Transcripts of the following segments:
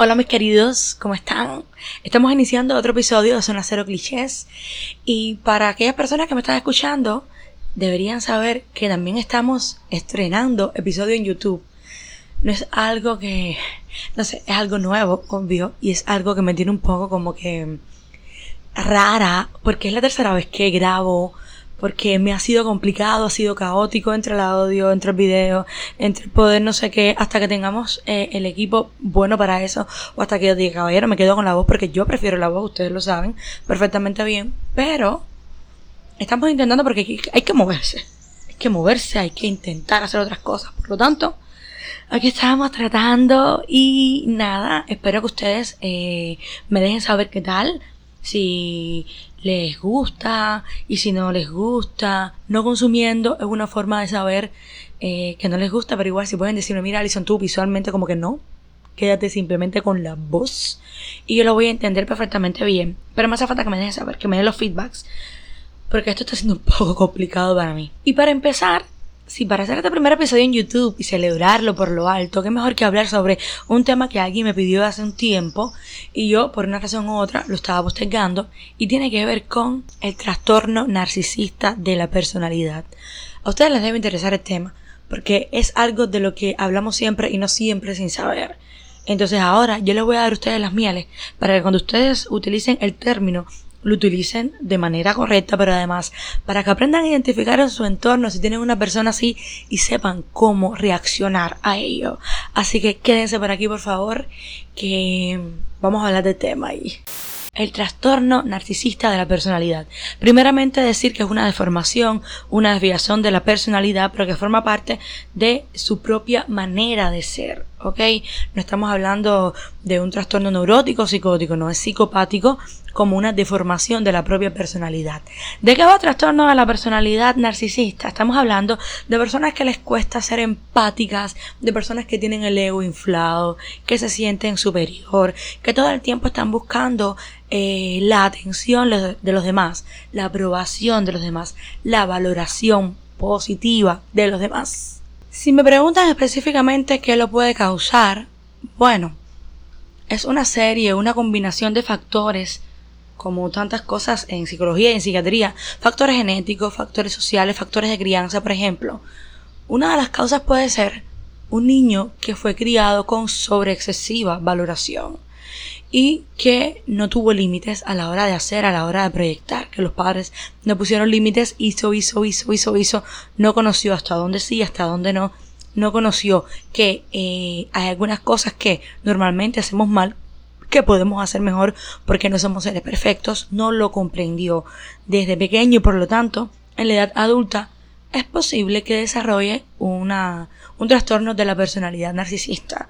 Hola mis queridos, ¿cómo están? Estamos iniciando otro episodio de Zona Cero Clichés y para aquellas personas que me están escuchando deberían saber que también estamos estrenando episodio en YouTube. No es algo que, no sé, es algo nuevo, obvio, y es algo que me tiene un poco como que rara porque es la tercera vez que grabo porque me ha sido complicado, ha sido caótico entre el audio, entre el video, entre el poder no sé qué, hasta que tengamos eh, el equipo bueno para eso, o hasta que yo diga, caballero, me quedo con la voz, porque yo prefiero la voz, ustedes lo saben perfectamente bien, pero estamos intentando porque hay, que moverse, hay que moverse, hay que intentar hacer otras cosas, por lo tanto, aquí estamos tratando y nada, espero que ustedes eh, me dejen saber qué tal, si les gusta y si no les gusta. No consumiendo es una forma de saber eh, que no les gusta, pero igual si pueden decirme, mira Alison, tú visualmente como que no. Quédate simplemente con la voz y yo lo voy a entender perfectamente bien. Pero más hace falta que me dejen saber, que me den los feedbacks. Porque esto está siendo un poco complicado para mí. Y para empezar, si para hacer este primer episodio en YouTube y celebrarlo por lo alto, qué mejor que hablar sobre un tema que alguien me pidió hace un tiempo y yo, por una razón u otra, lo estaba postergando y tiene que ver con el trastorno narcisista de la personalidad. A ustedes les debe interesar el tema porque es algo de lo que hablamos siempre y no siempre sin saber. Entonces ahora yo les voy a dar a ustedes las mieles para que cuando ustedes utilicen el término lo utilicen de manera correcta, pero además para que aprendan a identificar en su entorno si tienen una persona así y sepan cómo reaccionar a ello. Así que quédense por aquí, por favor, que vamos a hablar del tema ahí. El trastorno narcisista de la personalidad. Primeramente decir que es una deformación, una desviación de la personalidad, pero que forma parte de su propia manera de ser, ¿ok? No estamos hablando de un trastorno neurótico, psicótico, no es psicopático, como una deformación de la propia personalidad. ¿De qué va trastorno de la personalidad narcisista? Estamos hablando de personas que les cuesta ser empáticas, de personas que tienen el ego inflado, que se sienten superior, que todo el tiempo están buscando eh, la atención de los demás, la aprobación de los demás, la valoración positiva de los demás. Si me preguntan específicamente qué lo puede causar, bueno, es una serie, una combinación de factores como tantas cosas en psicología y en psiquiatría, factores genéticos, factores sociales, factores de crianza, por ejemplo. Una de las causas puede ser un niño que fue criado con sobreexcesiva valoración y que no tuvo límites a la hora de hacer, a la hora de proyectar, que los padres no pusieron límites, hizo, hizo, hizo, hizo, hizo, no conoció hasta dónde sí, hasta dónde no, no conoció que eh, hay algunas cosas que normalmente hacemos mal que podemos hacer mejor porque no somos seres perfectos, no lo comprendió desde pequeño y por lo tanto en la edad adulta es posible que desarrolle una, un trastorno de la personalidad narcisista.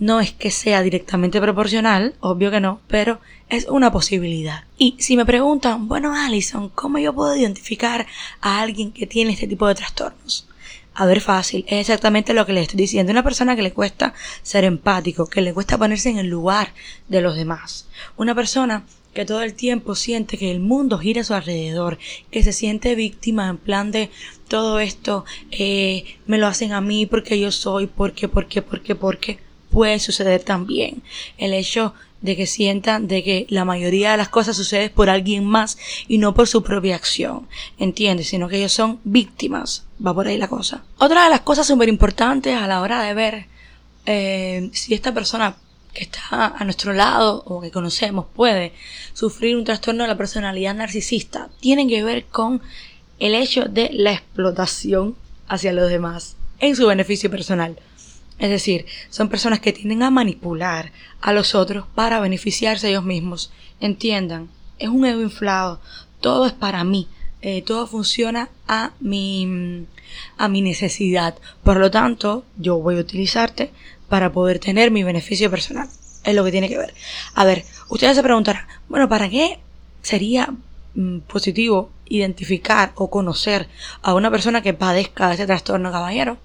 No es que sea directamente proporcional, obvio que no, pero es una posibilidad. Y si me preguntan, bueno, Alison, ¿cómo yo puedo identificar a alguien que tiene este tipo de trastornos? A ver, fácil, es exactamente lo que le estoy diciendo. Una persona que le cuesta ser empático, que le cuesta ponerse en el lugar de los demás. Una persona que todo el tiempo siente que el mundo gira a su alrededor, que se siente víctima en plan de todo esto eh, me lo hacen a mí porque yo soy, porque, porque, porque, porque puede suceder también. El hecho de que sientan de que la mayoría de las cosas suceden por alguien más y no por su propia acción, ¿entiendes? Sino que ellos son víctimas, va por ahí la cosa. Otra de las cosas súper importantes a la hora de ver eh, si esta persona que está a nuestro lado o que conocemos puede sufrir un trastorno de la personalidad narcisista, tiene que ver con el hecho de la explotación hacia los demás en su beneficio personal. Es decir, son personas que tienden a manipular a los otros para beneficiarse ellos mismos. Entiendan, es un ego inflado. Todo es para mí. Eh, todo funciona a mi, a mi necesidad. Por lo tanto, yo voy a utilizarte para poder tener mi beneficio personal. Es lo que tiene que ver. A ver, ustedes se preguntarán, bueno, ¿para qué sería mm, positivo identificar o conocer a una persona que padezca de ese trastorno, caballero?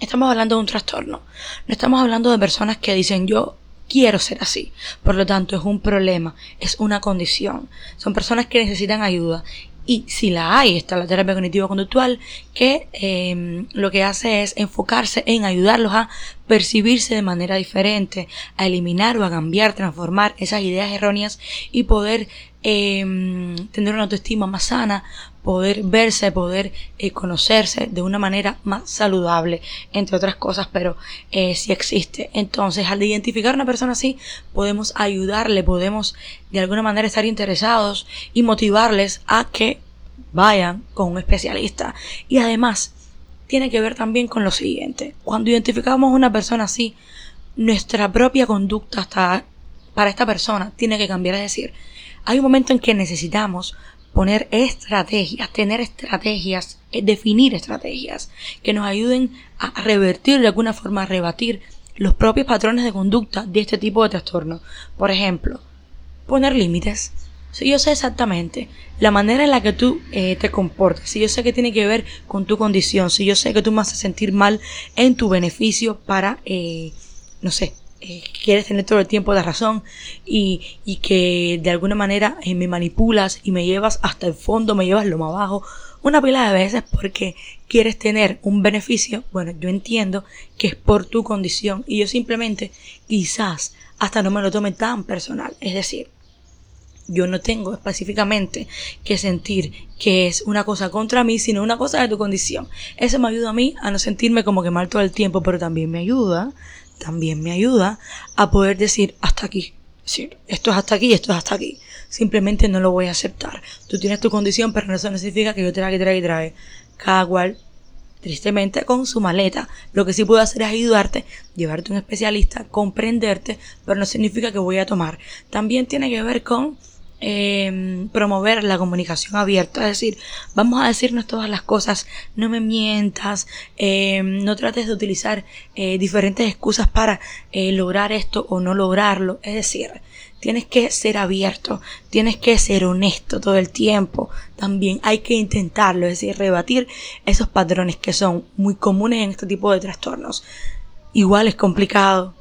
Estamos hablando de un trastorno. No estamos hablando de personas que dicen yo quiero ser así. Por lo tanto, es un problema, es una condición. Son personas que necesitan ayuda. Y si la hay, está la terapia cognitivo-conductual, que em, lo que hace es enfocarse en ayudarlos a percibirse de manera diferente, a eliminar o a cambiar, transformar esas ideas erróneas y poder em, tener una autoestima más sana, poder verse, poder eh, conocerse de una manera más saludable, entre otras cosas, pero eh, sí existe. Entonces, al identificar a una persona así, podemos ayudarle, podemos de alguna manera estar interesados y motivarles a que vayan con un especialista. Y además, tiene que ver también con lo siguiente. Cuando identificamos a una persona así, nuestra propia conducta hasta para esta persona tiene que cambiar. Es decir, hay un momento en que necesitamos poner estrategias, tener estrategias, eh, definir estrategias que nos ayuden a revertir de alguna forma, a rebatir los propios patrones de conducta de este tipo de trastorno. Por ejemplo, poner límites. Si yo sé exactamente la manera en la que tú eh, te comportas, si yo sé que tiene que ver con tu condición, si yo sé que tú me haces sentir mal en tu beneficio para, eh, no sé, eh, quieres tener todo el tiempo la razón y, y que de alguna manera eh, me manipulas y me llevas hasta el fondo, me llevas lo más abajo, una pila de veces porque quieres tener un beneficio, bueno, yo entiendo que es por tu condición y yo simplemente quizás hasta no me lo tome tan personal, es decir, yo no tengo específicamente que sentir que es una cosa contra mí, sino una cosa de tu condición. Eso me ayuda a mí a no sentirme como que mal todo el tiempo, pero también me ayuda también me ayuda a poder decir hasta aquí. Es decir, esto es hasta aquí, esto es hasta aquí. Simplemente no lo voy a aceptar. Tú tienes tu condición, pero eso no significa que yo trae y trae. Cada cual, tristemente, con su maleta. Lo que sí puedo hacer es ayudarte, llevarte a un especialista, comprenderte, pero no significa que voy a tomar. También tiene que ver con eh, promover la comunicación abierta, es decir, vamos a decirnos todas las cosas, no me mientas, eh, no trates de utilizar eh, diferentes excusas para eh, lograr esto o no lograrlo, es decir, tienes que ser abierto, tienes que ser honesto todo el tiempo, también hay que intentarlo, es decir, rebatir esos patrones que son muy comunes en este tipo de trastornos. Igual es complicado,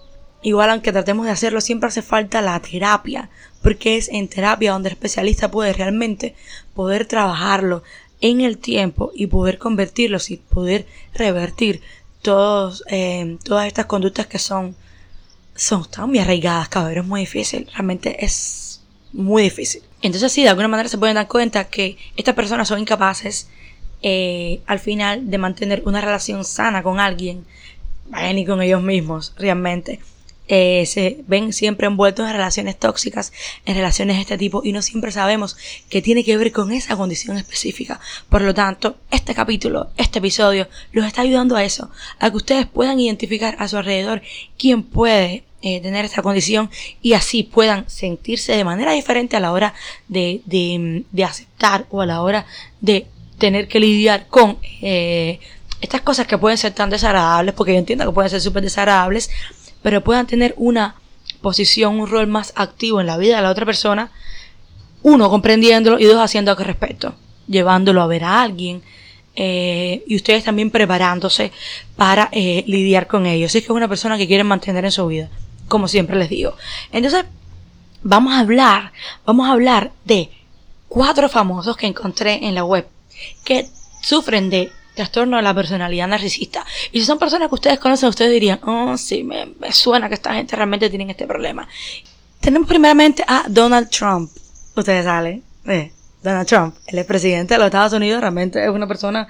Igual aunque tratemos de hacerlo, siempre hace falta la terapia, porque es en terapia donde el especialista puede realmente poder trabajarlo en el tiempo y poder convertirlo y poder revertir todos, eh, todas estas conductas que son, son tan muy arraigadas, cabrón, es muy difícil, realmente es muy difícil. Entonces sí, de alguna manera se pueden dar cuenta que estas personas son incapaces eh, al final de mantener una relación sana con alguien, ni con ellos mismos, realmente eh, se ven siempre envueltos en relaciones tóxicas, en relaciones de este tipo, y no siempre sabemos qué tiene que ver con esa condición específica. Por lo tanto, este capítulo, este episodio, los está ayudando a eso, a que ustedes puedan identificar a su alrededor quién puede eh, tener esta condición y así puedan sentirse de manera diferente a la hora de, de, de aceptar o a la hora de tener que lidiar con eh, estas cosas que pueden ser tan desagradables, porque yo entiendo que pueden ser súper desagradables, pero puedan tener una posición, un rol más activo en la vida de la otra persona, uno comprendiéndolo y dos haciendo algo respecto, llevándolo a ver a alguien eh, y ustedes también preparándose para eh, lidiar con ellos. Si es que es una persona que quieren mantener en su vida, como siempre les digo. Entonces, vamos a hablar, vamos a hablar de cuatro famosos que encontré en la web que sufren de trastorno de la personalidad narcisista. Y si son personas que ustedes conocen, ustedes dirían, oh, sí, me, suena que esta gente realmente tiene este problema. Tenemos primeramente a Donald Trump. Ustedes saben, eh, Donald Trump, el presidente de los Estados Unidos, realmente es una persona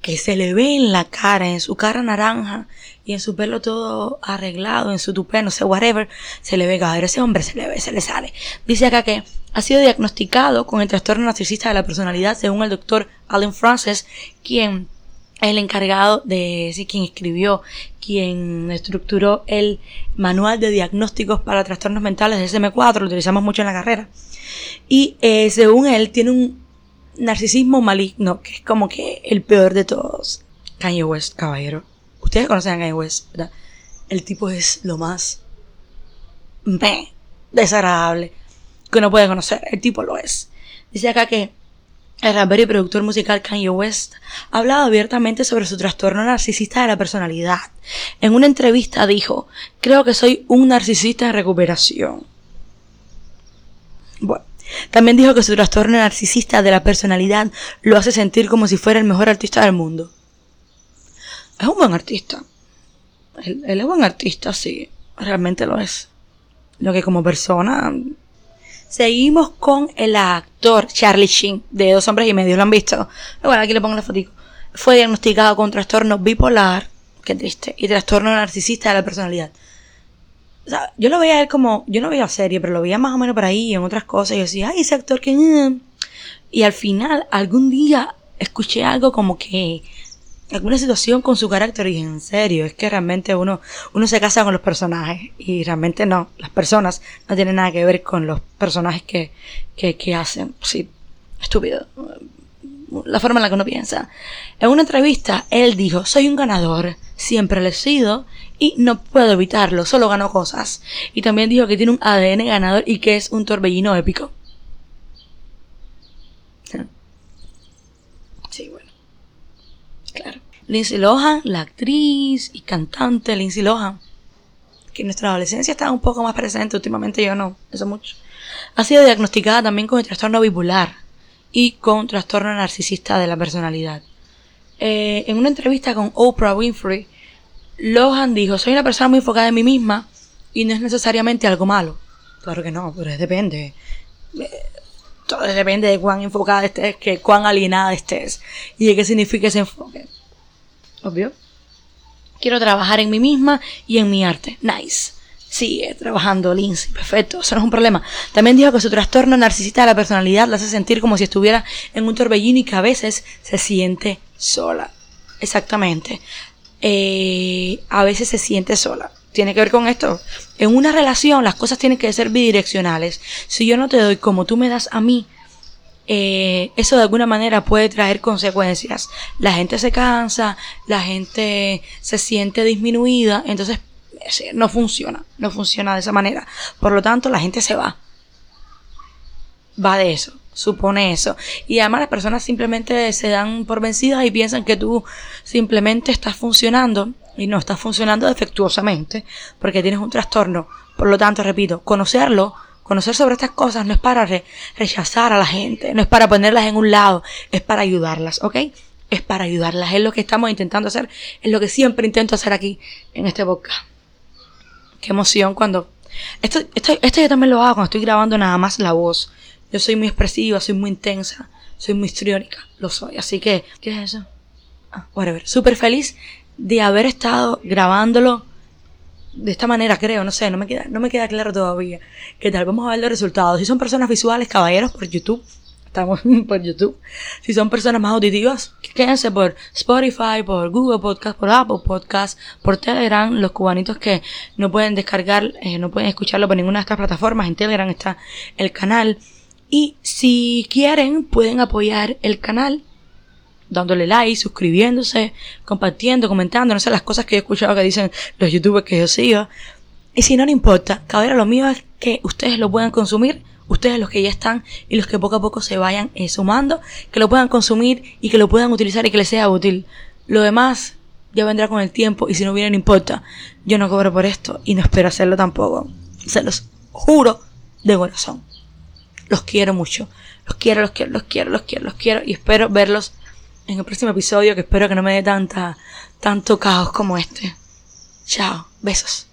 que se le ve en la cara, en su cara naranja y en su pelo todo arreglado, en su tupé, no sé, whatever, se le ve caer. Ese hombre se le ve, se le sale. Dice acá que ha sido diagnosticado con el trastorno narcisista de la personalidad según el doctor Alan Francis, quien es el encargado de, sí, quien escribió, quien estructuró el manual de diagnósticos para trastornos mentales de SM4, lo utilizamos mucho en la carrera. Y eh, según él, tiene un narcisismo maligno, que es como que el peor de todos. Kanye West, caballero. Ustedes conocen a Kanye West, ¿verdad? El tipo es lo más desagradable que uno puede conocer. El tipo lo es. Dice acá que el rapero y productor musical Kanye West ha hablado abiertamente sobre su trastorno narcisista de la personalidad. En una entrevista dijo, creo que soy un narcisista en recuperación. Bueno, También dijo que su trastorno narcisista de la personalidad lo hace sentir como si fuera el mejor artista del mundo. Es un buen artista. Él, es buen artista, sí. Realmente lo es. Lo que como persona Seguimos con el actor Charlie Sheen, de Dos Hombres y Medio. ¿Lo han visto? Bueno, aquí le pongo la fotico. Fue diagnosticado con trastorno bipolar, qué triste, y trastorno narcisista de la personalidad. O sea, yo lo veía a él como, yo no veía serie, pero lo veía más o menos por ahí en otras cosas. Y yo decía, ay, ese actor que... Mm". Y al final, algún día, escuché algo como que alguna situación con su carácter y en serio, es que realmente uno, uno se casa con los personajes y realmente no, las personas no tienen nada que ver con los personajes que, que, que hacen. Sí, estúpido. La forma en la que uno piensa. En una entrevista, él dijo, soy un ganador, siempre lo he sido y no puedo evitarlo, solo gano cosas. Y también dijo que tiene un ADN ganador y que es un torbellino épico. Sí, bueno. Claro. Lindsay Lohan, la actriz y cantante Lindsay Lohan, que en nuestra adolescencia estaba un poco más presente, últimamente yo no, eso mucho. Ha sido diagnosticada también con el trastorno bipolar y con trastorno narcisista de la personalidad. Eh, en una entrevista con Oprah Winfrey, Lohan dijo, soy una persona muy enfocada en mí misma y no es necesariamente algo malo. Claro que no, pero depende. Eh, todo depende de cuán enfocada estés, que cuán alienada estés y de qué significa ese enfoque. Obvio. Quiero trabajar en mí misma y en mi arte. Nice. Sigue trabajando Lindsay. Perfecto. Eso no es un problema. También dijo que su trastorno narcisista de la personalidad la hace sentir como si estuviera en un torbellino y que a veces se siente sola. Exactamente. Eh, a veces se siente sola tiene que ver con esto. En una relación las cosas tienen que ser bidireccionales. Si yo no te doy como tú me das a mí, eh, eso de alguna manera puede traer consecuencias. La gente se cansa, la gente se siente disminuida, entonces no funciona, no funciona de esa manera. Por lo tanto, la gente se va. Va de eso, supone eso. Y además las personas simplemente se dan por vencidas y piensan que tú simplemente estás funcionando y no estás funcionando defectuosamente porque tienes un trastorno. Por lo tanto, repito, conocerlo, conocer sobre estas cosas no es para rechazar a la gente, no es para ponerlas en un lado, es para ayudarlas, ¿ok? Es para ayudarlas, es lo que estamos intentando hacer, es lo que siempre intento hacer aquí en este podcast. Qué emoción cuando... Esto, esto, esto yo también lo hago cuando estoy grabando nada más la voz. Yo soy muy expresiva, soy muy intensa, soy muy histriónica, lo soy. Así que, ¿qué es eso? Ah, whatever. Súper feliz de haber estado grabándolo de esta manera, creo, no sé, no me queda, no me queda claro todavía. ¿Qué tal? Vamos a ver los resultados. Si son personas visuales, caballeros, por YouTube. Por YouTube. Si son personas más auditivas, quédense por Spotify, por Google Podcast, por Apple Podcast, por Telegram. Los cubanitos que no pueden descargar, eh, no pueden escucharlo por ninguna de estas plataformas. En Telegram está el canal. Y si quieren, pueden apoyar el canal dándole like, suscribiéndose, compartiendo, comentando, no sé, las cosas que he escuchado que dicen los youtubers que yo sigo. Y si no le importa, cabrón, lo mío es que ustedes lo puedan consumir, ustedes los que ya están y los que poco a poco se vayan eh, sumando, que lo puedan consumir y que lo puedan utilizar y que les sea útil. Lo demás ya vendrá con el tiempo y si no viene no importa. Yo no cobro por esto y no espero hacerlo tampoco. Se los juro de corazón. Los quiero mucho. Los quiero, los quiero, los quiero, los quiero, los quiero y espero verlos en el próximo episodio que espero que no me dé tanta, tanto caos como este. Chao, besos.